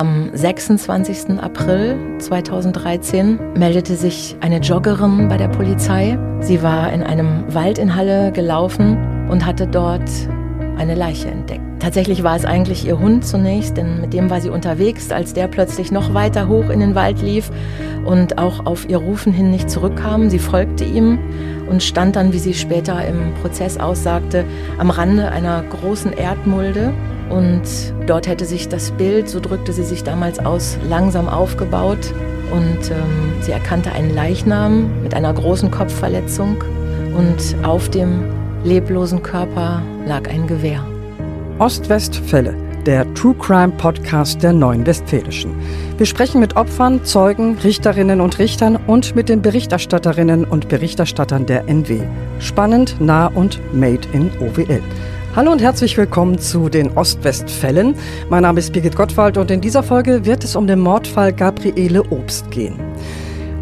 Am 26. April 2013 meldete sich eine Joggerin bei der Polizei. Sie war in einem Wald in Halle gelaufen und hatte dort eine Leiche entdeckt. Tatsächlich war es eigentlich ihr Hund zunächst, denn mit dem war sie unterwegs, als der plötzlich noch weiter hoch in den Wald lief und auch auf ihr Rufen hin nicht zurückkam. Sie folgte ihm und stand dann, wie sie später im Prozess aussagte, am Rande einer großen Erdmulde. Und dort hätte sich das Bild, so drückte sie sich damals aus, langsam aufgebaut. Und ähm, sie erkannte einen Leichnam mit einer großen Kopfverletzung. Und auf dem leblosen Körper lag ein Gewehr. Ostwestfälle, der True Crime Podcast der Neuen Westfälischen. Wir sprechen mit Opfern, Zeugen, Richterinnen und Richtern und mit den Berichterstatterinnen und Berichterstattern der NW. Spannend, nah und made in OWL. Hallo und herzlich willkommen zu den Ostwestfällen. Mein Name ist Birgit Gottwald und in dieser Folge wird es um den Mordfall Gabriele Obst gehen.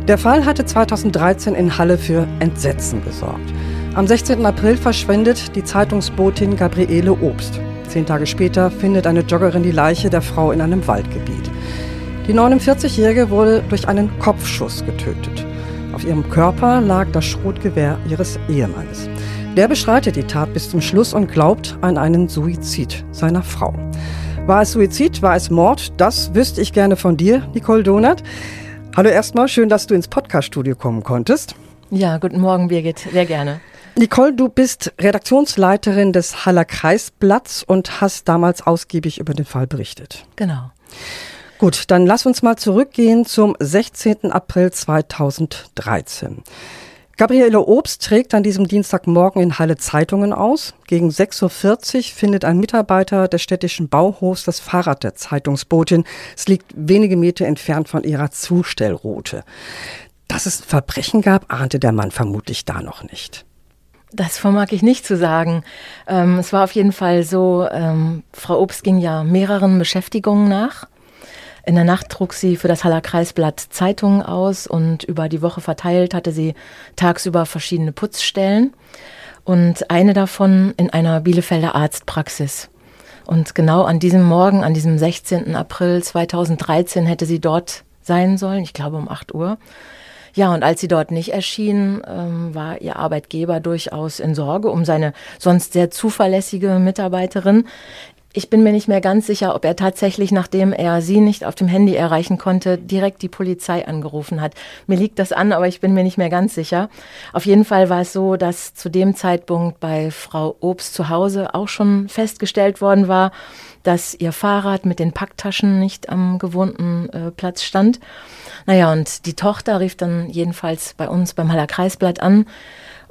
Der Fall hatte 2013 in Halle für Entsetzen gesorgt. Am 16. April verschwindet die Zeitungsbotin Gabriele Obst. Zehn Tage später findet eine Joggerin die Leiche der Frau in einem Waldgebiet. Die 49-Jährige wurde durch einen Kopfschuss getötet. Auf ihrem Körper lag das Schrotgewehr ihres Ehemannes. Der bestreitet die Tat bis zum Schluss und glaubt an einen Suizid seiner Frau. War es Suizid? War es Mord? Das wüsste ich gerne von dir, Nicole Donat. Hallo erstmal, schön, dass du ins Podcaststudio kommen konntest. Ja, guten Morgen, Birgit. Sehr gerne. Nicole, du bist Redaktionsleiterin des Haller Kreisblatts und hast damals ausgiebig über den Fall berichtet. Genau. Gut, dann lass uns mal zurückgehen zum 16. April 2013. Gabriele Obst trägt an diesem Dienstagmorgen in Halle Zeitungen aus. Gegen 6.40 Uhr findet ein Mitarbeiter des städtischen Bauhofs das Fahrrad der Zeitungsbotin. Es liegt wenige Meter entfernt von ihrer Zustellroute. Dass es Verbrechen gab, ahnte der Mann vermutlich da noch nicht. Das vermag ich nicht zu sagen. Ähm, es war auf jeden Fall so, ähm, Frau Obst ging ja mehreren Beschäftigungen nach. In der Nacht trug sie für das Haller Kreisblatt Zeitungen aus und über die Woche verteilt hatte sie tagsüber verschiedene Putzstellen und eine davon in einer Bielefelder Arztpraxis. Und genau an diesem Morgen, an diesem 16. April 2013 hätte sie dort sein sollen, ich glaube um 8 Uhr. Ja, und als sie dort nicht erschien, ähm, war ihr Arbeitgeber durchaus in Sorge um seine sonst sehr zuverlässige Mitarbeiterin. Ich bin mir nicht mehr ganz sicher, ob er tatsächlich, nachdem er sie nicht auf dem Handy erreichen konnte, direkt die Polizei angerufen hat. Mir liegt das an, aber ich bin mir nicht mehr ganz sicher. Auf jeden Fall war es so, dass zu dem Zeitpunkt bei Frau Obst zu Hause auch schon festgestellt worden war, dass ihr Fahrrad mit den Packtaschen nicht am gewohnten äh, Platz stand. Naja, und die Tochter rief dann jedenfalls bei uns beim Haller Kreisblatt an,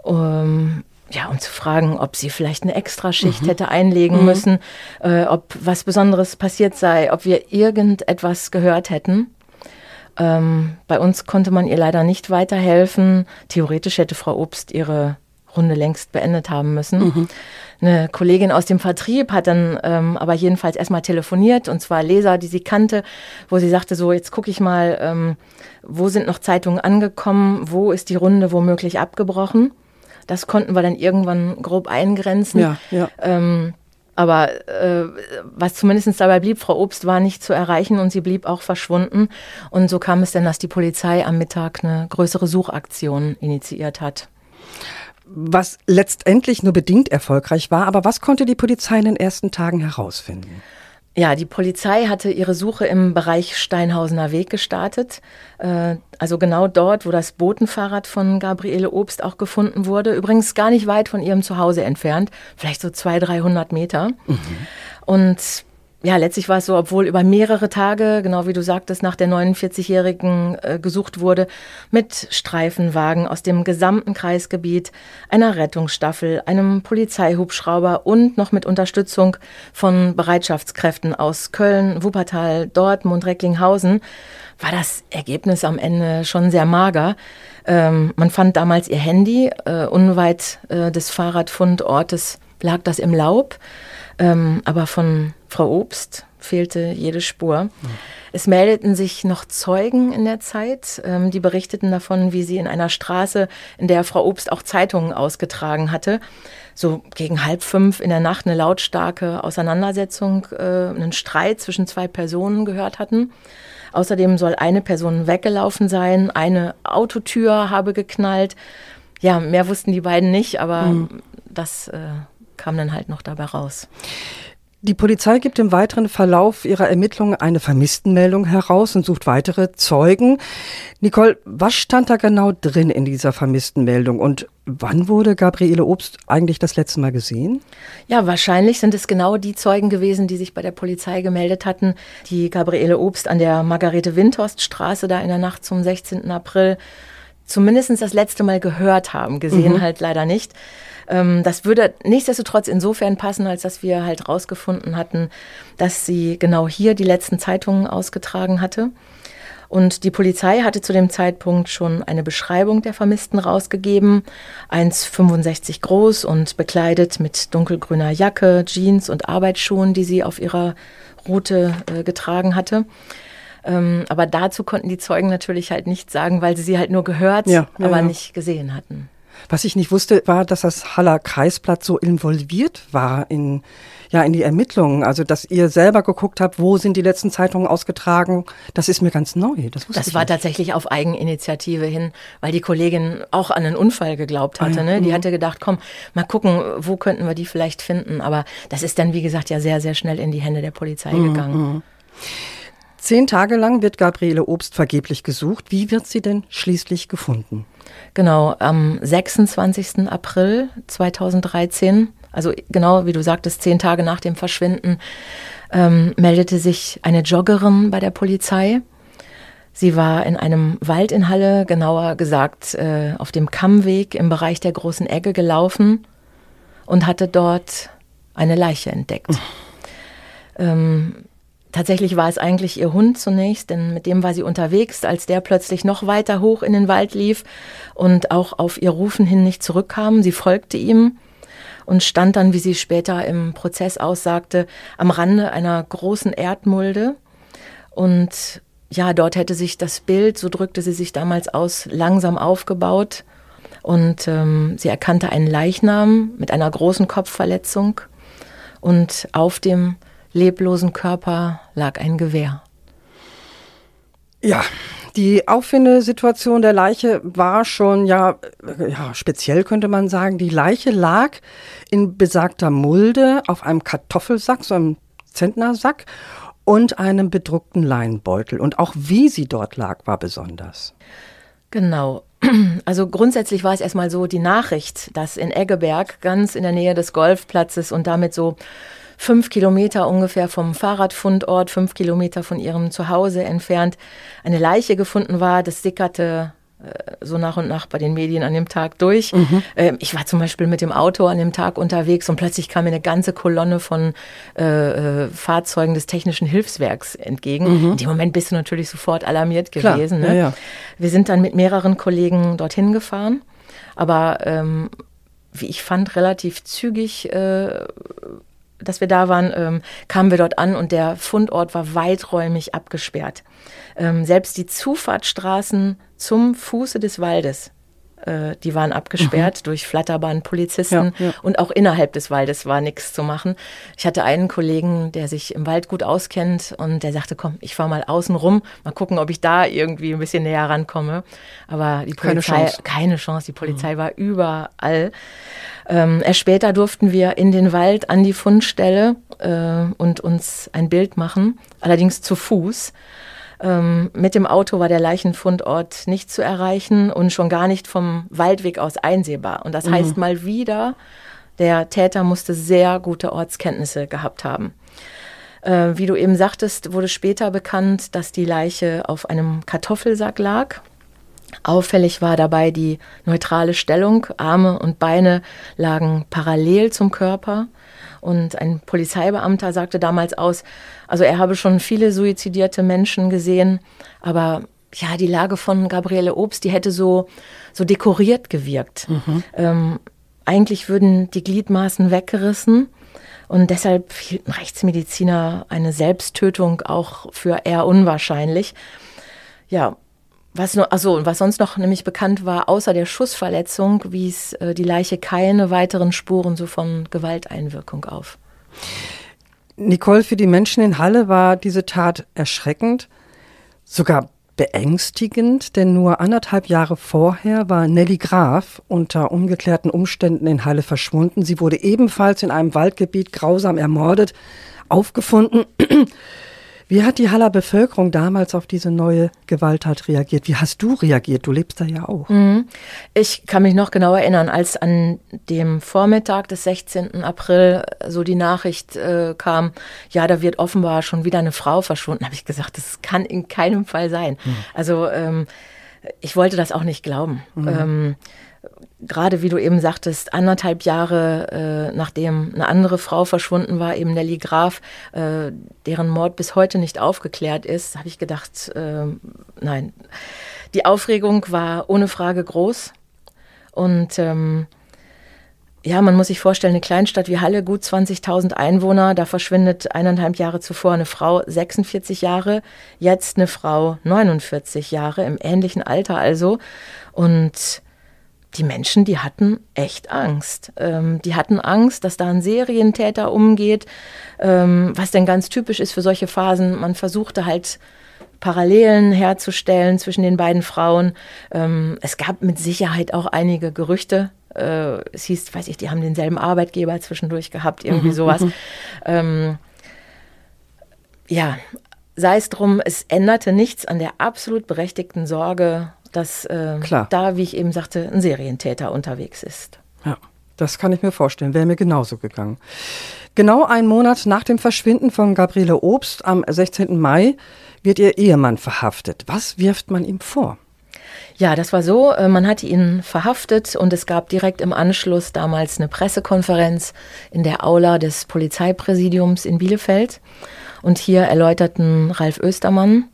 um, ja, um zu fragen, ob sie vielleicht eine Extraschicht mhm. hätte einlegen mhm. müssen, äh, ob was Besonderes passiert sei, ob wir irgendetwas gehört hätten. Ähm, bei uns konnte man ihr leider nicht weiterhelfen. Theoretisch hätte Frau Obst ihre Runde längst beendet haben müssen. Mhm. Eine Kollegin aus dem Vertrieb hat dann ähm, aber jedenfalls erstmal telefoniert, und zwar Leser, die sie kannte, wo sie sagte, so jetzt gucke ich mal, ähm, wo sind noch Zeitungen angekommen, wo ist die Runde womöglich abgebrochen. Das konnten wir dann irgendwann grob eingrenzen. Ja, ja. Ähm, aber äh, was zumindest dabei blieb, Frau Obst war nicht zu erreichen und sie blieb auch verschwunden. Und so kam es dann, dass die Polizei am Mittag eine größere Suchaktion initiiert hat was letztendlich nur bedingt erfolgreich war. Aber was konnte die Polizei in den ersten Tagen herausfinden? Ja, die Polizei hatte ihre Suche im Bereich Steinhausener Weg gestartet. Äh, also genau dort, wo das Botenfahrrad von Gabriele Obst auch gefunden wurde. Übrigens gar nicht weit von ihrem Zuhause entfernt, vielleicht so 200, 300 Meter. Mhm. Und ja, letztlich war es so, obwohl über mehrere Tage, genau wie du sagtest, nach der 49-Jährigen äh, gesucht wurde, mit Streifenwagen aus dem gesamten Kreisgebiet, einer Rettungsstaffel, einem Polizeihubschrauber und noch mit Unterstützung von Bereitschaftskräften aus Köln, Wuppertal, Dortmund, Recklinghausen, war das Ergebnis am Ende schon sehr mager. Ähm, man fand damals ihr Handy, äh, unweit äh, des Fahrradfundortes lag das im Laub. Ähm, aber von Frau Obst fehlte jede Spur. Mhm. Es meldeten sich noch Zeugen in der Zeit, ähm, die berichteten davon, wie sie in einer Straße, in der Frau Obst auch Zeitungen ausgetragen hatte, so gegen halb fünf in der Nacht eine lautstarke Auseinandersetzung, äh, einen Streit zwischen zwei Personen gehört hatten. Außerdem soll eine Person weggelaufen sein, eine Autotür habe geknallt. Ja, mehr wussten die beiden nicht, aber mhm. das äh, kam dann halt noch dabei raus. Die Polizei gibt im weiteren Verlauf ihrer Ermittlungen eine Vermisstenmeldung heraus und sucht weitere Zeugen. Nicole, was stand da genau drin in dieser Vermisstenmeldung und wann wurde Gabriele Obst eigentlich das letzte Mal gesehen? Ja, wahrscheinlich sind es genau die Zeugen gewesen, die sich bei der Polizei gemeldet hatten, die Gabriele Obst an der Margarete Windhorst Straße da in der Nacht zum 16. April zumindest das letzte Mal gehört haben, gesehen mhm. halt leider nicht. Ähm, das würde nichtsdestotrotz insofern passen, als dass wir halt rausgefunden hatten, dass sie genau hier die letzten Zeitungen ausgetragen hatte. Und die Polizei hatte zu dem Zeitpunkt schon eine Beschreibung der Vermissten rausgegeben. 1,65 groß und bekleidet mit dunkelgrüner Jacke, Jeans und Arbeitsschuhen, die sie auf ihrer Route äh, getragen hatte. Ähm, aber dazu konnten die Zeugen natürlich halt nichts sagen, weil sie sie halt nur gehört, ja, ja, aber ja. nicht gesehen hatten. Was ich nicht wusste, war, dass das Haller Kreisblatt so involviert war in, ja, in die Ermittlungen. Also, dass ihr selber geguckt habt, wo sind die letzten Zeitungen ausgetragen. Das ist mir ganz neu. Das, das war nicht. tatsächlich auf Eigeninitiative hin, weil die Kollegin auch an einen Unfall geglaubt hatte. Ah, ja. ne? Die mhm. hatte gedacht, komm, mal gucken, wo könnten wir die vielleicht finden. Aber das ist dann, wie gesagt, ja sehr, sehr schnell in die Hände der Polizei mhm. gegangen. Mhm. Zehn Tage lang wird Gabriele Obst vergeblich gesucht. Wie wird sie denn schließlich gefunden? Genau, am 26. April 2013, also genau wie du sagtest, zehn Tage nach dem Verschwinden, ähm, meldete sich eine Joggerin bei der Polizei. Sie war in einem Wald in Halle, genauer gesagt äh, auf dem Kammweg im Bereich der großen Egge gelaufen und hatte dort eine Leiche entdeckt. Ähm, Tatsächlich war es eigentlich ihr Hund zunächst, denn mit dem war sie unterwegs, als der plötzlich noch weiter hoch in den Wald lief und auch auf ihr Rufen hin nicht zurückkam. Sie folgte ihm und stand dann, wie sie später im Prozess aussagte, am Rande einer großen Erdmulde. Und ja, dort hätte sich das Bild, so drückte sie sich damals aus, langsam aufgebaut. Und ähm, sie erkannte einen Leichnam mit einer großen Kopfverletzung. Und auf dem leblosen Körper lag ein Gewehr. Ja, die Auffindesituation der Leiche war schon, ja, ja, speziell könnte man sagen. Die Leiche lag in besagter Mulde auf einem Kartoffelsack, so einem Zentnersack und einem bedruckten Leinbeutel. Und auch wie sie dort lag, war besonders. Genau. Also grundsätzlich war es erstmal so die Nachricht, dass in Eggeberg, ganz in der Nähe des Golfplatzes und damit so fünf Kilometer ungefähr vom Fahrradfundort, fünf Kilometer von ihrem Zuhause entfernt, eine Leiche gefunden war. Das sickerte äh, so nach und nach bei den Medien an dem Tag durch. Mhm. Ähm, ich war zum Beispiel mit dem Auto an dem Tag unterwegs und plötzlich kam mir eine ganze Kolonne von äh, äh Fahrzeugen des Technischen Hilfswerks entgegen. Mhm. In dem Moment bist du natürlich sofort alarmiert gewesen. Ne? Ja, ja. Wir sind dann mit mehreren Kollegen dorthin gefahren, aber ähm, wie ich fand, relativ zügig äh, dass wir da waren, ähm, kamen wir dort an und der Fundort war weiträumig abgesperrt. Ähm, selbst die Zufahrtsstraßen zum Fuße des Waldes äh, die waren abgesperrt mhm. durch Flatterbahn-Polizisten ja, ja. und auch innerhalb des Waldes war nichts zu machen. Ich hatte einen Kollegen, der sich im Wald gut auskennt und der sagte, komm, ich fahre mal außen rum, mal gucken, ob ich da irgendwie ein bisschen näher rankomme. Aber die Polizei, keine Chance, keine Chance. die Polizei mhm. war überall. Ähm, erst später durften wir in den Wald an die Fundstelle äh, und uns ein Bild machen, allerdings zu Fuß. Ähm, mit dem Auto war der Leichenfundort nicht zu erreichen und schon gar nicht vom Waldweg aus einsehbar. Und das mhm. heißt mal wieder, der Täter musste sehr gute Ortskenntnisse gehabt haben. Äh, wie du eben sagtest, wurde später bekannt, dass die Leiche auf einem Kartoffelsack lag. Auffällig war dabei die neutrale Stellung. Arme und Beine lagen parallel zum Körper. Und ein Polizeibeamter sagte damals aus, also er habe schon viele suizidierte Menschen gesehen, aber ja, die Lage von Gabriele Obst, die hätte so, so dekoriert gewirkt. Mhm. Ähm, eigentlich würden die Gliedmaßen weggerissen Und deshalb hielten Rechtsmediziner eine Selbsttötung auch für eher unwahrscheinlich. Ja, was nur, also was sonst noch nämlich bekannt war, außer der Schussverletzung, wies äh, die Leiche keine weiteren Spuren so von Gewalteinwirkung auf. Nicole, für die Menschen in Halle war diese Tat erschreckend, sogar beängstigend, denn nur anderthalb Jahre vorher war Nelly Graf unter ungeklärten Umständen in Halle verschwunden. Sie wurde ebenfalls in einem Waldgebiet grausam ermordet, aufgefunden. Wie hat die Haller Bevölkerung damals auf diese neue Gewalttat reagiert? Wie hast du reagiert? Du lebst da ja auch. Mhm. Ich kann mich noch genau erinnern, als an dem Vormittag des 16. April so die Nachricht äh, kam, ja, da wird offenbar schon wieder eine Frau verschwunden, habe ich gesagt, das kann in keinem Fall sein. Mhm. Also ähm, ich wollte das auch nicht glauben. Mhm. Ähm, gerade wie du eben sagtest, anderthalb Jahre äh, nachdem eine andere Frau verschwunden war, eben Nelly Graf, äh, deren Mord bis heute nicht aufgeklärt ist, habe ich gedacht, äh, nein. Die Aufregung war ohne Frage groß. Und ähm, ja, man muss sich vorstellen, eine Kleinstadt wie Halle, gut 20.000 Einwohner, da verschwindet eineinhalb Jahre zuvor eine Frau 46 Jahre, jetzt eine Frau 49 Jahre, im ähnlichen Alter also. Und die Menschen, die hatten echt Angst. Ähm, die hatten Angst, dass da ein Serientäter umgeht, ähm, was denn ganz typisch ist für solche Phasen. Man versuchte halt Parallelen herzustellen zwischen den beiden Frauen. Ähm, es gab mit Sicherheit auch einige Gerüchte. Äh, es hieß, weiß ich, die haben denselben Arbeitgeber zwischendurch gehabt, irgendwie mhm, sowas. Mhm. Ähm, ja, sei es drum, es änderte nichts an der absolut berechtigten Sorge dass äh, da, wie ich eben sagte, ein Serientäter unterwegs ist. Ja, das kann ich mir vorstellen. Wäre mir genauso gegangen. Genau einen Monat nach dem Verschwinden von Gabriele Obst am 16. Mai wird ihr Ehemann verhaftet. Was wirft man ihm vor? Ja, das war so. Äh, man hatte ihn verhaftet und es gab direkt im Anschluss damals eine Pressekonferenz in der Aula des Polizeipräsidiums in Bielefeld. Und hier erläuterten Ralf Östermann,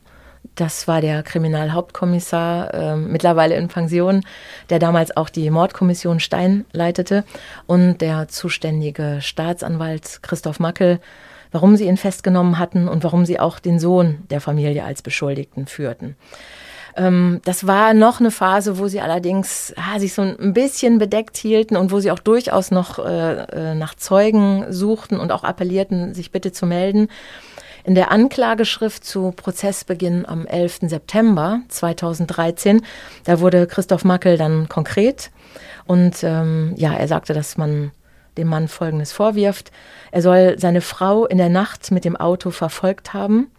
das war der Kriminalhauptkommissar, äh, mittlerweile in Pension, der damals auch die Mordkommission Stein leitete und der zuständige Staatsanwalt Christoph Mackel, warum sie ihn festgenommen hatten und warum sie auch den Sohn der Familie als Beschuldigten führten. Ähm, das war noch eine Phase, wo sie allerdings ah, sich so ein bisschen bedeckt hielten und wo sie auch durchaus noch äh, äh nach Zeugen suchten und auch appellierten, sich bitte zu melden. In der Anklageschrift zu Prozessbeginn am 11. September 2013, da wurde Christoph Mackel dann konkret und ähm, ja, er sagte, dass man dem Mann Folgendes vorwirft. Er soll seine Frau in der Nacht mit dem Auto verfolgt haben.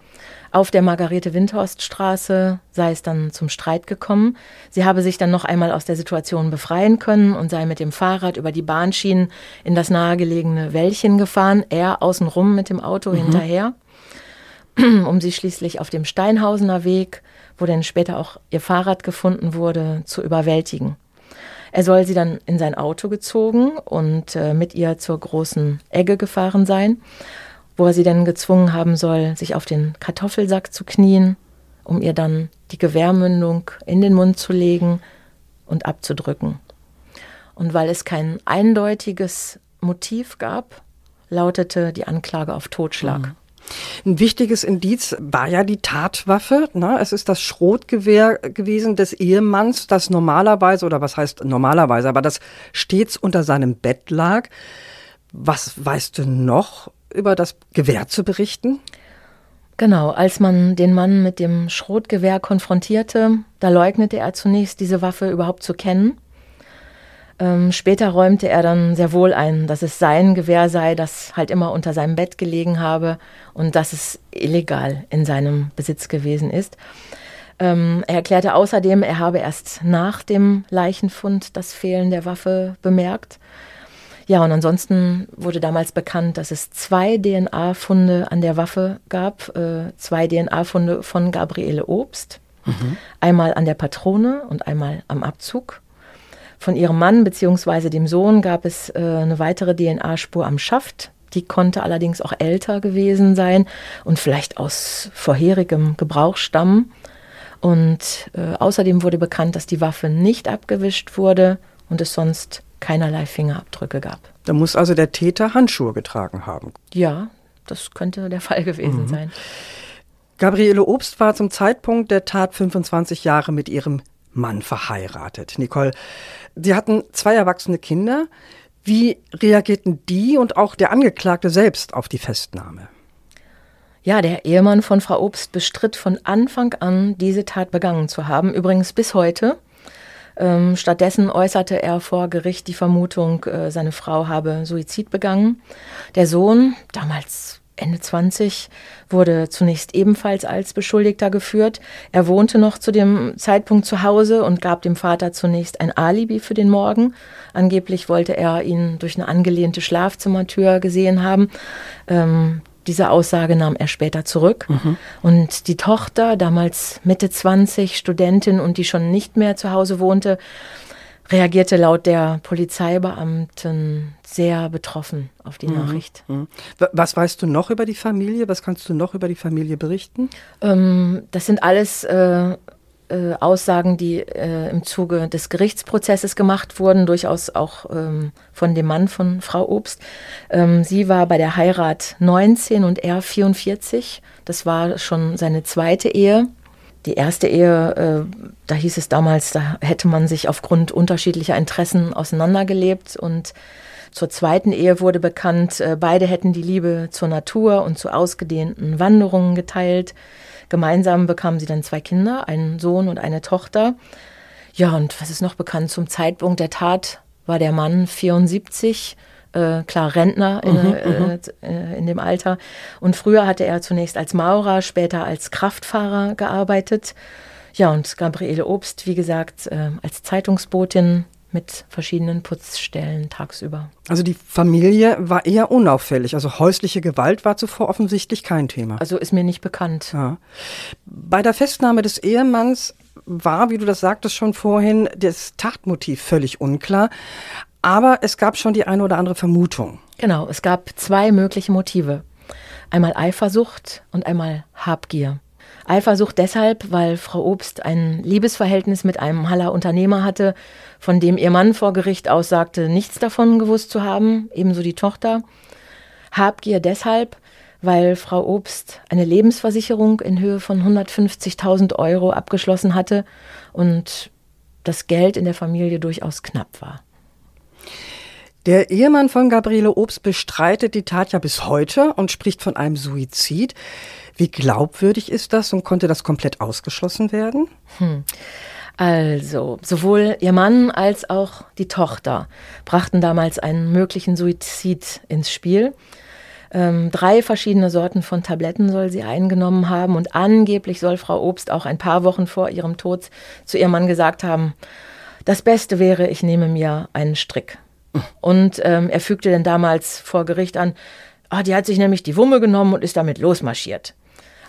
Auf der Margarete-Windhorst-Straße sei es dann zum Streit gekommen. Sie habe sich dann noch einmal aus der Situation befreien können und sei mit dem Fahrrad über die Bahnschienen in das nahegelegene Wäldchen gefahren, er außenrum mit dem Auto mhm. hinterher. um sie schließlich auf dem Steinhausener Weg, wo dann später auch ihr Fahrrad gefunden wurde, zu überwältigen. Er soll sie dann in sein Auto gezogen und äh, mit ihr zur großen Egge gefahren sein, wo er sie dann gezwungen haben soll, sich auf den Kartoffelsack zu knien, um ihr dann die Gewehrmündung in den Mund zu legen und abzudrücken. Und weil es kein eindeutiges Motiv gab, lautete die Anklage auf Totschlag. Mhm. Ein wichtiges Indiz war ja die Tatwaffe. Ne? Es ist das Schrotgewehr gewesen des Ehemanns, das normalerweise, oder was heißt normalerweise, aber das stets unter seinem Bett lag. Was weißt du noch über das Gewehr zu berichten? Genau, als man den Mann mit dem Schrotgewehr konfrontierte, da leugnete er zunächst, diese Waffe überhaupt zu kennen. Ähm, später räumte er dann sehr wohl ein, dass es sein Gewehr sei, das halt immer unter seinem Bett gelegen habe und dass es illegal in seinem Besitz gewesen ist. Ähm, er erklärte außerdem, er habe erst nach dem Leichenfund das Fehlen der Waffe bemerkt. Ja, und ansonsten wurde damals bekannt, dass es zwei DNA-Funde an der Waffe gab, äh, zwei DNA-Funde von Gabriele Obst. Mhm. Einmal an der Patrone und einmal am Abzug. Von ihrem Mann bzw. dem Sohn gab es äh, eine weitere DNA-Spur am Schaft. Die konnte allerdings auch älter gewesen sein und vielleicht aus vorherigem Gebrauch stammen. Und äh, außerdem wurde bekannt, dass die Waffe nicht abgewischt wurde und es sonst keinerlei Fingerabdrücke gab. Da muss also der Täter Handschuhe getragen haben. Ja, das könnte der Fall gewesen mhm. sein. Gabriele Obst war zum Zeitpunkt der Tat 25 Jahre mit ihrem Mann verheiratet. Nicole, sie hatten zwei erwachsene Kinder. Wie reagierten die und auch der Angeklagte selbst auf die Festnahme? Ja, der Ehemann von Frau Obst bestritt von Anfang an, diese Tat begangen zu haben, übrigens bis heute. Ähm, stattdessen äußerte er vor Gericht die Vermutung, äh, seine Frau habe Suizid begangen. Der Sohn, damals Ende 20, wurde zunächst ebenfalls als Beschuldigter geführt. Er wohnte noch zu dem Zeitpunkt zu Hause und gab dem Vater zunächst ein Alibi für den Morgen. Angeblich wollte er ihn durch eine angelehnte Schlafzimmertür gesehen haben. Ähm, diese Aussage nahm er später zurück. Mhm. Und die Tochter, damals Mitte 20, Studentin und die schon nicht mehr zu Hause wohnte, reagierte laut der Polizeibeamten sehr betroffen auf die mhm. Nachricht. Mhm. Was weißt du noch über die Familie? Was kannst du noch über die Familie berichten? Ähm, das sind alles äh, äh, Aussagen, die äh, im Zuge des Gerichtsprozesses gemacht wurden, durchaus auch ähm, von dem Mann von Frau Obst. Ähm, sie war bei der Heirat 19 und er 44. Das war schon seine zweite Ehe. Die erste Ehe, äh, da hieß es damals, da hätte man sich aufgrund unterschiedlicher Interessen auseinandergelebt und zur zweiten Ehe wurde bekannt, äh, beide hätten die Liebe zur Natur und zu ausgedehnten Wanderungen geteilt. Gemeinsam bekamen sie dann zwei Kinder, einen Sohn und eine Tochter. Ja, und was ist noch bekannt? Zum Zeitpunkt der Tat war der Mann 74, äh, klar Rentner in, mhm, äh, mhm. äh, in, dem Alter. Und früher hatte er zunächst als Maurer, später als Kraftfahrer gearbeitet. Ja, und Gabriele Obst, wie gesagt, äh, als Zeitungsbotin mit verschiedenen Putzstellen tagsüber. Also die Familie war eher unauffällig. Also häusliche Gewalt war zuvor offensichtlich kein Thema. Also ist mir nicht bekannt. Ja. Bei der Festnahme des Ehemanns war, wie du das sagtest schon vorhin, das Tatmotiv völlig unklar. Aber es gab schon die eine oder andere Vermutung. Genau, es gab zwei mögliche Motive. Einmal Eifersucht und einmal Habgier. Eifersucht deshalb, weil Frau Obst ein Liebesverhältnis mit einem Haller Unternehmer hatte, von dem ihr Mann vor Gericht aussagte, nichts davon gewusst zu haben, ebenso die Tochter. Habgier deshalb, weil Frau Obst eine Lebensversicherung in Höhe von 150.000 Euro abgeschlossen hatte und das Geld in der Familie durchaus knapp war. Der Ehemann von Gabriele Obst bestreitet die Tat ja bis heute und spricht von einem Suizid. Wie glaubwürdig ist das und konnte das komplett ausgeschlossen werden? Hm. Also, sowohl ihr Mann als auch die Tochter brachten damals einen möglichen Suizid ins Spiel. Ähm, drei verschiedene Sorten von Tabletten soll sie eingenommen haben und angeblich soll Frau Obst auch ein paar Wochen vor ihrem Tod zu ihrem Mann gesagt haben, das Beste wäre, ich nehme mir einen Strick. Und ähm, er fügte dann damals vor Gericht an, oh, die hat sich nämlich die Wumme genommen und ist damit losmarschiert.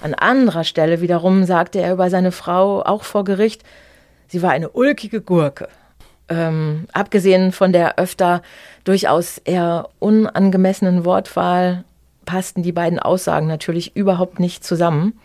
An anderer Stelle wiederum sagte er über seine Frau auch vor Gericht, sie war eine ulkige Gurke. Ähm, abgesehen von der öfter durchaus eher unangemessenen Wortwahl passten die beiden Aussagen natürlich überhaupt nicht zusammen.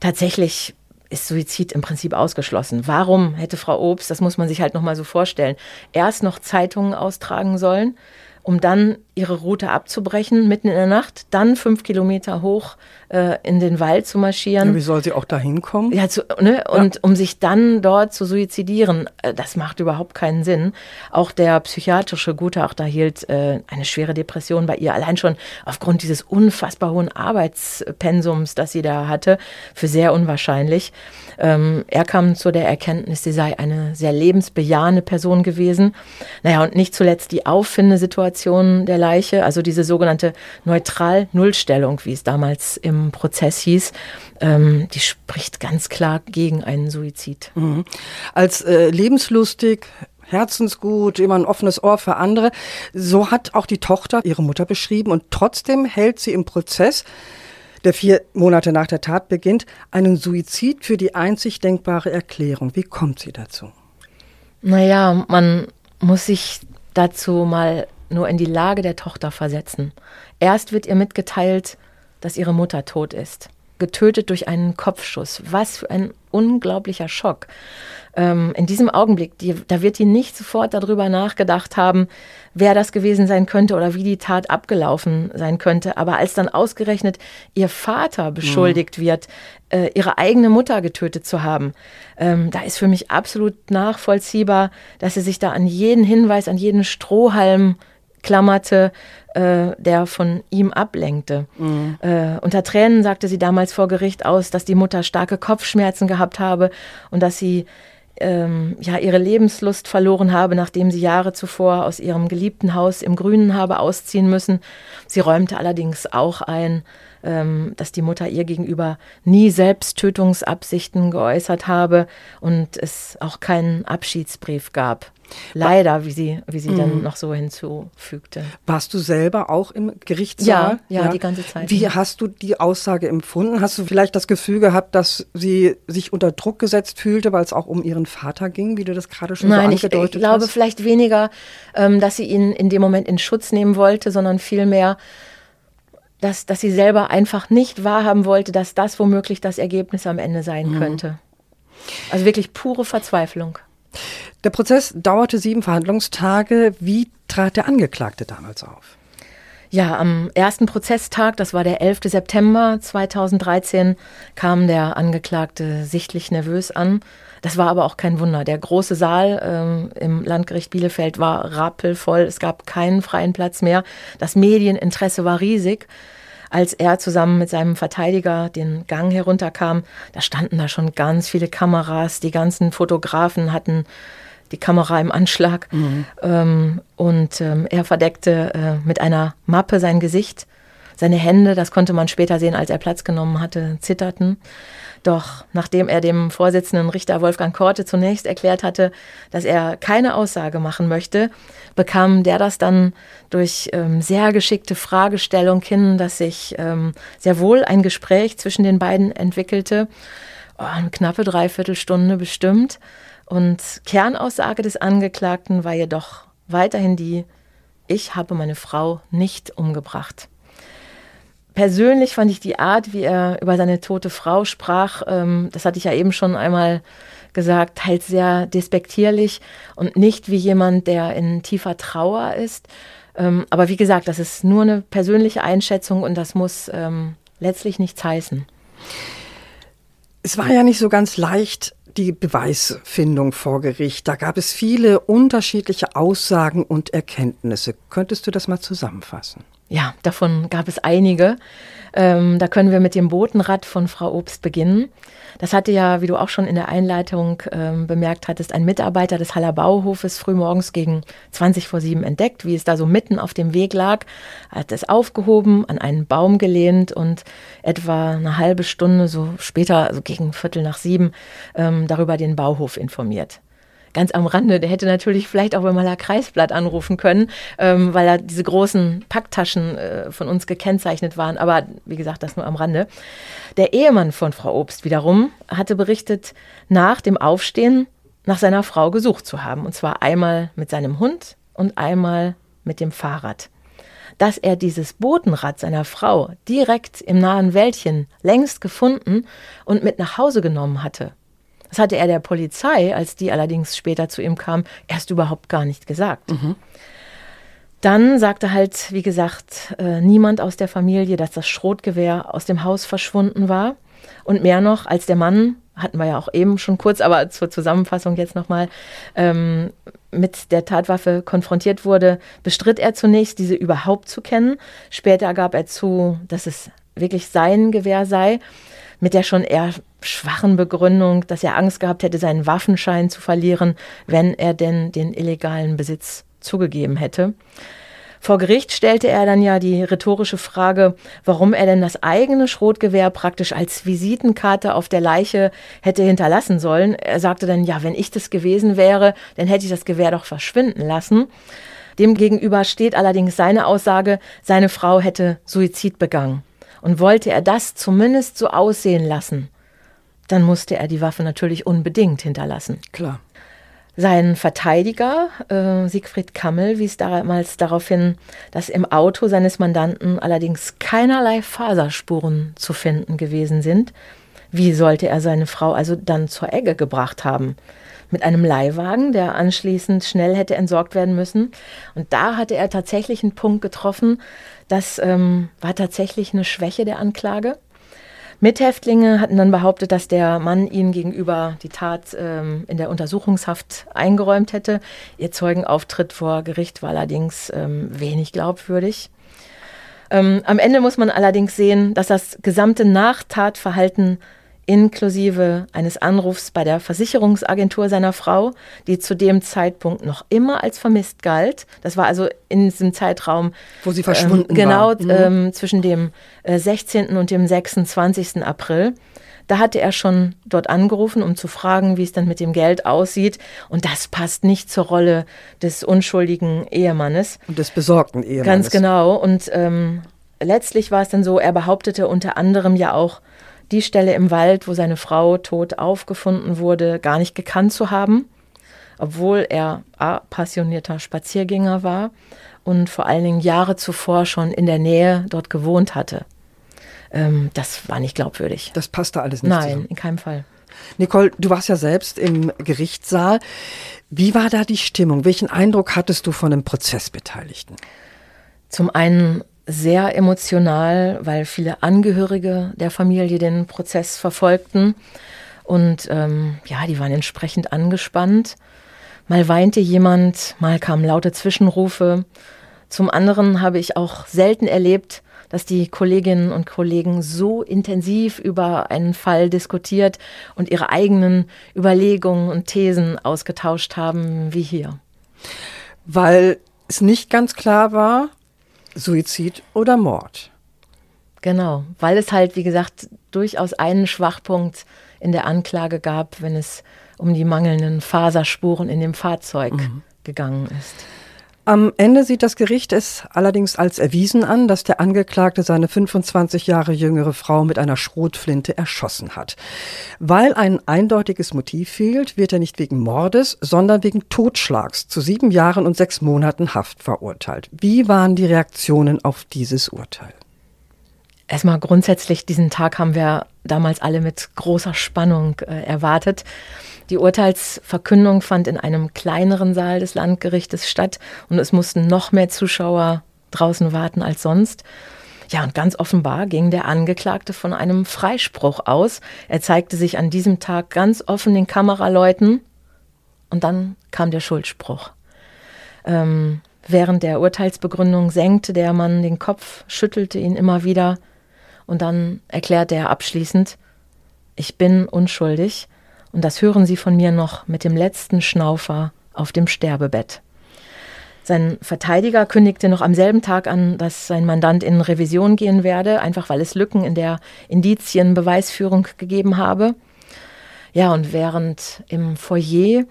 Tatsächlich ist Suizid im Prinzip ausgeschlossen. Warum hätte Frau Obst, das muss man sich halt noch mal so vorstellen, erst noch Zeitungen austragen sollen, um dann ihre Route abzubrechen mitten in der Nacht, dann fünf Kilometer hoch äh, in den Wald zu marschieren. Ja, wie soll sie auch da hinkommen? Ja, zu, ne? und ja. um sich dann dort zu suizidieren, äh, das macht überhaupt keinen Sinn. Auch der psychiatrische Gutachter hielt äh, eine schwere Depression bei ihr, allein schon aufgrund dieses unfassbar hohen Arbeitspensums, das sie da hatte, für sehr unwahrscheinlich. Ähm, er kam zu der Erkenntnis, sie sei eine sehr lebensbejahende Person gewesen. Naja, und nicht zuletzt die Auffindesituation der Leiche, also diese sogenannte Neutral-Nullstellung, wie es damals im Prozess hieß, ähm, die spricht ganz klar gegen einen Suizid. Mhm. Als äh, lebenslustig, Herzensgut, immer ein offenes Ohr für andere. So hat auch die Tochter ihre Mutter beschrieben und trotzdem hält sie im Prozess, der vier Monate nach der Tat beginnt, einen Suizid für die einzig denkbare Erklärung. Wie kommt sie dazu? Naja, man muss sich dazu mal nur in die Lage der Tochter versetzen. Erst wird ihr mitgeteilt, dass ihre Mutter tot ist. Getötet durch einen Kopfschuss. Was für ein unglaublicher Schock. Ähm, in diesem Augenblick, die, da wird die nicht sofort darüber nachgedacht haben, wer das gewesen sein könnte oder wie die Tat abgelaufen sein könnte. Aber als dann ausgerechnet ihr Vater beschuldigt mhm. wird, äh, ihre eigene Mutter getötet zu haben, ähm, da ist für mich absolut nachvollziehbar, dass sie sich da an jeden Hinweis, an jeden Strohhalm klammerte, äh, der von ihm ablenkte. Mhm. Äh, unter Tränen sagte sie damals vor Gericht aus, dass die Mutter starke Kopfschmerzen gehabt habe und dass sie ähm, ja, ihre Lebenslust verloren habe, nachdem sie Jahre zuvor aus ihrem geliebten Haus im Grünen habe ausziehen müssen. Sie räumte allerdings auch ein, ähm, dass die Mutter ihr gegenüber nie Selbsttötungsabsichten geäußert habe und es auch keinen Abschiedsbrief gab. Leider, wie sie, wie sie dann mhm. noch so hinzufügte. Warst du selber auch im Gerichtssaal? Ja, ja, ja, die ganze Zeit. Wie hast du die Aussage empfunden? Hast du vielleicht das Gefühl gehabt, dass sie sich unter Druck gesetzt fühlte, weil es auch um ihren Vater ging, wie du das gerade schon Nein, so angedeutet hast? ich glaube vielleicht weniger, ähm, dass sie ihn in dem Moment in Schutz nehmen wollte, sondern vielmehr, dass, dass sie selber einfach nicht wahrhaben wollte, dass das womöglich das Ergebnis am Ende sein mhm. könnte. Also wirklich pure Verzweiflung. Der Prozess dauerte sieben Verhandlungstage. Wie trat der Angeklagte damals auf? Ja, am ersten Prozesstag, das war der 11. September 2013, kam der Angeklagte sichtlich nervös an. Das war aber auch kein Wunder. Der große Saal ähm, im Landgericht Bielefeld war rappelvoll. Es gab keinen freien Platz mehr. Das Medieninteresse war riesig als er zusammen mit seinem Verteidiger den Gang herunterkam, da standen da schon ganz viele Kameras, die ganzen Fotografen hatten die Kamera im Anschlag mhm. ähm, und ähm, er verdeckte äh, mit einer Mappe sein Gesicht. Seine Hände, das konnte man später sehen, als er Platz genommen hatte, zitterten. Doch nachdem er dem Vorsitzenden Richter Wolfgang Korte zunächst erklärt hatte, dass er keine Aussage machen möchte, bekam der das dann durch ähm, sehr geschickte Fragestellung hin, dass sich ähm, sehr wohl ein Gespräch zwischen den beiden entwickelte. Oh, eine knappe Dreiviertelstunde bestimmt. Und Kernaussage des Angeklagten war jedoch weiterhin die, ich habe meine Frau nicht umgebracht persönlich fand ich die Art, wie er über seine tote Frau sprach, ähm, das hatte ich ja eben schon einmal gesagt, halt sehr despektierlich und nicht wie jemand, der in tiefer Trauer ist. Ähm, aber wie gesagt, das ist nur eine persönliche Einschätzung und das muss ähm, letztlich nichts heißen. Es war ja nicht so ganz leicht, die Beweisfindung vor Gericht. Da gab es viele unterschiedliche Aussagen und Erkenntnisse. Könntest du das mal zusammenfassen? Ja, davon gab es einige. Ähm, da können wir mit dem Botenrad von Frau Obst beginnen. Das hatte ja, wie du auch schon in der Einleitung ähm, bemerkt hattest, ein Mitarbeiter des Haller Bauhofes frühmorgens gegen 20 vor 7 entdeckt, wie es da so mitten auf dem Weg lag, hat es aufgehoben, an einen Baum gelehnt und etwa eine halbe Stunde, so später, also gegen Viertel nach sieben, ähm, darüber den Bauhof informiert ganz am Rande, der hätte natürlich vielleicht auch beim Maler Kreisblatt anrufen können, ähm, weil da diese großen Packtaschen äh, von uns gekennzeichnet waren. Aber wie gesagt, das nur am Rande. Der Ehemann von Frau Obst wiederum hatte berichtet, nach dem Aufstehen nach seiner Frau gesucht zu haben. Und zwar einmal mit seinem Hund und einmal mit dem Fahrrad. Dass er dieses Botenrad seiner Frau direkt im nahen Wäldchen längst gefunden und mit nach Hause genommen hatte, das hatte er der Polizei, als die allerdings später zu ihm kam, erst überhaupt gar nicht gesagt. Mhm. Dann sagte halt, wie gesagt, äh, niemand aus der Familie, dass das Schrotgewehr aus dem Haus verschwunden war. Und mehr noch, als der Mann, hatten wir ja auch eben schon kurz, aber zur Zusammenfassung jetzt nochmal, ähm, mit der Tatwaffe konfrontiert wurde, bestritt er zunächst, diese überhaupt zu kennen. Später gab er zu, dass es wirklich sein Gewehr sei mit der schon eher schwachen Begründung, dass er Angst gehabt hätte, seinen Waffenschein zu verlieren, wenn er denn den illegalen Besitz zugegeben hätte. Vor Gericht stellte er dann ja die rhetorische Frage, warum er denn das eigene Schrotgewehr praktisch als Visitenkarte auf der Leiche hätte hinterlassen sollen. Er sagte dann, ja, wenn ich das gewesen wäre, dann hätte ich das Gewehr doch verschwinden lassen. Demgegenüber steht allerdings seine Aussage, seine Frau hätte Suizid begangen. Und wollte er das zumindest so aussehen lassen, dann musste er die Waffe natürlich unbedingt hinterlassen. Klar. Sein Verteidiger, äh, Siegfried Kammel, wies damals darauf hin, dass im Auto seines Mandanten allerdings keinerlei Faserspuren zu finden gewesen sind. Wie sollte er seine Frau also dann zur Egge gebracht haben? Mit einem Leihwagen, der anschließend schnell hätte entsorgt werden müssen. Und da hatte er tatsächlich einen Punkt getroffen. Das ähm, war tatsächlich eine Schwäche der Anklage. Mithäftlinge hatten dann behauptet, dass der Mann ihnen gegenüber die Tat ähm, in der Untersuchungshaft eingeräumt hätte. Ihr Zeugenauftritt vor Gericht war allerdings ähm, wenig glaubwürdig. Ähm, am Ende muss man allerdings sehen, dass das gesamte Nachtatverhalten inklusive eines Anrufs bei der Versicherungsagentur seiner Frau, die zu dem Zeitpunkt noch immer als vermisst galt. Das war also in diesem Zeitraum, wo sie verschwunden ähm, genau, war. Genau, mhm. ähm, zwischen dem äh, 16. und dem 26. April. Da hatte er schon dort angerufen, um zu fragen, wie es dann mit dem Geld aussieht. Und das passt nicht zur Rolle des unschuldigen Ehemannes. Und des besorgten Ehemannes. Ganz genau. Und ähm, letztlich war es dann so, er behauptete unter anderem ja auch, die Stelle im Wald, wo seine Frau tot aufgefunden wurde, gar nicht gekannt zu haben, obwohl er A, passionierter Spaziergänger war und vor allen Dingen Jahre zuvor schon in der Nähe dort gewohnt hatte. Ähm, das war nicht glaubwürdig. Das passte alles nicht Nein, zusammen. in keinem Fall. Nicole, du warst ja selbst im Gerichtssaal. Wie war da die Stimmung? Welchen Eindruck hattest du von den Prozessbeteiligten? Zum einen sehr emotional, weil viele Angehörige der Familie den Prozess verfolgten. Und ähm, ja, die waren entsprechend angespannt. Mal weinte jemand, mal kamen laute Zwischenrufe. Zum anderen habe ich auch selten erlebt, dass die Kolleginnen und Kollegen so intensiv über einen Fall diskutiert und ihre eigenen Überlegungen und Thesen ausgetauscht haben wie hier. Weil es nicht ganz klar war, Suizid oder Mord. Genau, weil es halt, wie gesagt, durchaus einen Schwachpunkt in der Anklage gab, wenn es um die mangelnden Faserspuren in dem Fahrzeug mhm. gegangen ist. Am Ende sieht das Gericht es allerdings als erwiesen an, dass der Angeklagte seine 25 Jahre jüngere Frau mit einer Schrotflinte erschossen hat. Weil ein eindeutiges Motiv fehlt, wird er nicht wegen Mordes, sondern wegen Totschlags zu sieben Jahren und sechs Monaten Haft verurteilt. Wie waren die Reaktionen auf dieses Urteil? Erstmal grundsätzlich, diesen Tag haben wir damals alle mit großer Spannung äh, erwartet. Die Urteilsverkündung fand in einem kleineren Saal des Landgerichtes statt und es mussten noch mehr Zuschauer draußen warten als sonst. Ja, und ganz offenbar ging der Angeklagte von einem Freispruch aus. Er zeigte sich an diesem Tag ganz offen den Kameraleuten und dann kam der Schuldspruch. Ähm, während der Urteilsbegründung senkte der Mann den Kopf, schüttelte ihn immer wieder und dann erklärte er abschließend, ich bin unschuldig und das hören Sie von mir noch mit dem letzten Schnaufer auf dem Sterbebett. Sein Verteidiger kündigte noch am selben Tag an, dass sein Mandant in Revision gehen werde, einfach weil es Lücken in der Indizienbeweisführung gegeben habe. Ja, und während im Foyer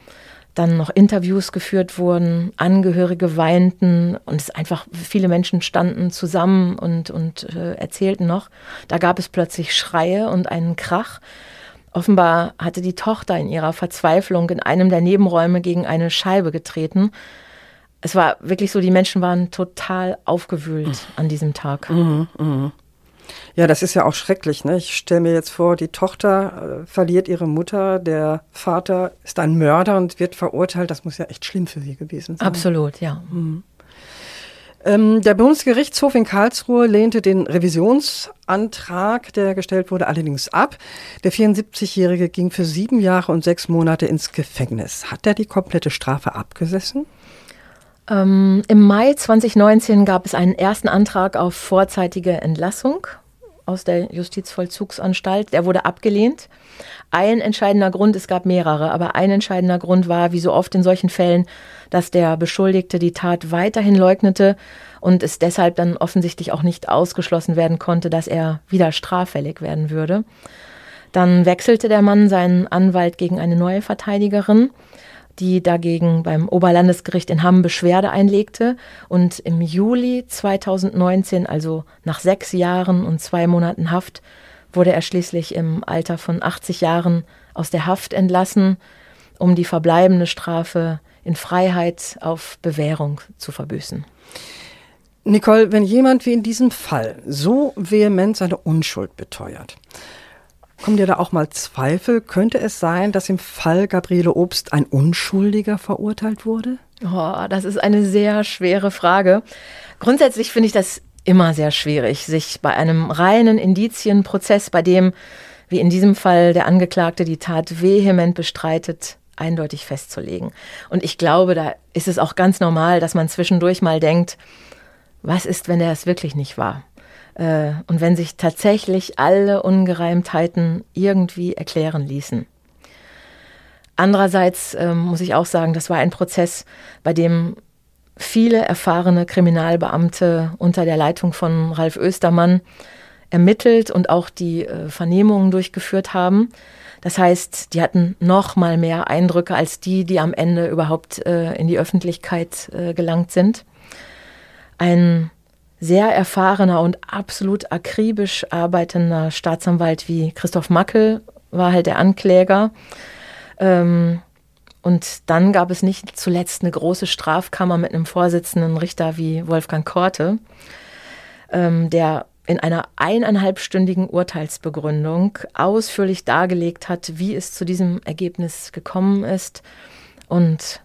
dann noch Interviews geführt wurden, Angehörige weinten und es einfach viele Menschen standen zusammen und, und äh, erzählten noch, da gab es plötzlich Schreie und einen Krach. Offenbar hatte die Tochter in ihrer Verzweiflung in einem der Nebenräume gegen eine Scheibe getreten. Es war wirklich so, die Menschen waren total aufgewühlt mhm. an diesem Tag. Mhm, mh. Ja, das ist ja auch schrecklich. Ne? Ich stelle mir jetzt vor, die Tochter äh, verliert ihre Mutter, der Vater ist ein Mörder und wird verurteilt. Das muss ja echt schlimm für sie gewesen sein. Absolut, ja. Mhm. Ähm, der Bundesgerichtshof in Karlsruhe lehnte den Revisionsantrag, der gestellt wurde, allerdings ab. Der 74-Jährige ging für sieben Jahre und sechs Monate ins Gefängnis. Hat er die komplette Strafe abgesessen? Ähm, Im Mai 2019 gab es einen ersten Antrag auf vorzeitige Entlassung aus der Justizvollzugsanstalt. Der wurde abgelehnt. Ein entscheidender Grund, es gab mehrere, aber ein entscheidender Grund war, wie so oft in solchen Fällen, dass der Beschuldigte die Tat weiterhin leugnete und es deshalb dann offensichtlich auch nicht ausgeschlossen werden konnte, dass er wieder straffällig werden würde. Dann wechselte der Mann seinen Anwalt gegen eine neue Verteidigerin die dagegen beim Oberlandesgericht in Hamm Beschwerde einlegte. Und im Juli 2019, also nach sechs Jahren und zwei Monaten Haft, wurde er schließlich im Alter von 80 Jahren aus der Haft entlassen, um die verbleibende Strafe in Freiheit auf Bewährung zu verbüßen. Nicole, wenn jemand wie in diesem Fall so vehement seine Unschuld beteuert, Kommen dir da auch mal Zweifel? Könnte es sein, dass im Fall Gabriele Obst ein Unschuldiger verurteilt wurde? Oh, das ist eine sehr schwere Frage. Grundsätzlich finde ich das immer sehr schwierig, sich bei einem reinen Indizienprozess, bei dem, wie in diesem Fall, der Angeklagte die Tat vehement bestreitet, eindeutig festzulegen. Und ich glaube, da ist es auch ganz normal, dass man zwischendurch mal denkt, was ist, wenn er es wirklich nicht war? Äh, und wenn sich tatsächlich alle Ungereimtheiten irgendwie erklären ließen. Andererseits äh, muss ich auch sagen, das war ein Prozess, bei dem viele erfahrene Kriminalbeamte unter der Leitung von Ralf Östermann ermittelt und auch die äh, Vernehmungen durchgeführt haben. Das heißt, die hatten noch mal mehr Eindrücke als die, die am Ende überhaupt äh, in die Öffentlichkeit äh, gelangt sind. Ein sehr erfahrener und absolut akribisch arbeitender Staatsanwalt wie Christoph Mackel war halt der Ankläger. Ähm, und dann gab es nicht zuletzt eine große Strafkammer mit einem Vorsitzenden Richter wie Wolfgang Korte, ähm, der in einer eineinhalbstündigen Urteilsbegründung ausführlich dargelegt hat, wie es zu diesem Ergebnis gekommen ist. Und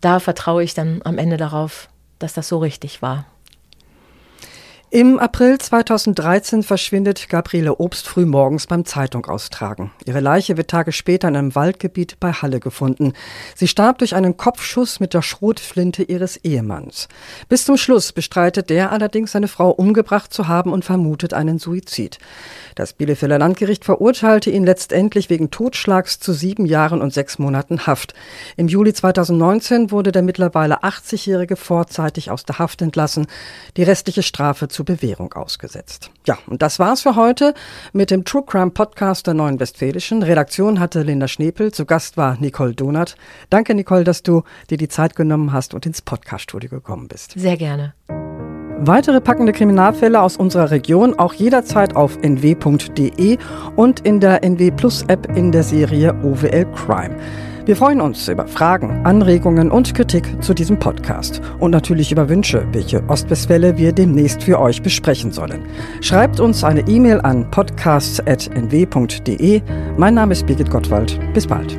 da vertraue ich dann am Ende darauf, dass das so richtig war. Im April 2013 verschwindet Gabriele Obst frühmorgens beim Zeitung austragen. Ihre Leiche wird Tage später in einem Waldgebiet bei Halle gefunden. Sie starb durch einen Kopfschuss mit der Schrotflinte ihres Ehemanns. Bis zum Schluss bestreitet der allerdings, seine Frau umgebracht zu haben und vermutet einen Suizid. Das Bielefelder Landgericht verurteilte ihn letztendlich wegen Totschlags zu sieben Jahren und sechs Monaten Haft. Im Juli 2019 wurde der mittlerweile 80-Jährige vorzeitig aus der Haft entlassen. Die restliche Strafe zur Bewährung ausgesetzt. Ja, und das war's für heute mit dem True Crime Podcast der Neuen Westfälischen. Redaktion hatte Linda Schnepel, zu Gast war Nicole Donat. Danke, Nicole, dass du dir die Zeit genommen hast und ins Podcaststudio gekommen bist. Sehr gerne. Weitere packende Kriminalfälle aus unserer Region auch jederzeit auf nw.de und in der NW Plus App in der Serie OWL Crime. Wir freuen uns über Fragen, Anregungen und Kritik zu diesem Podcast und natürlich über Wünsche, welche Ostwestfälle wir demnächst für euch besprechen sollen. Schreibt uns eine E-Mail an podcasts.nw.de. Mein Name ist Birgit Gottwald. Bis bald.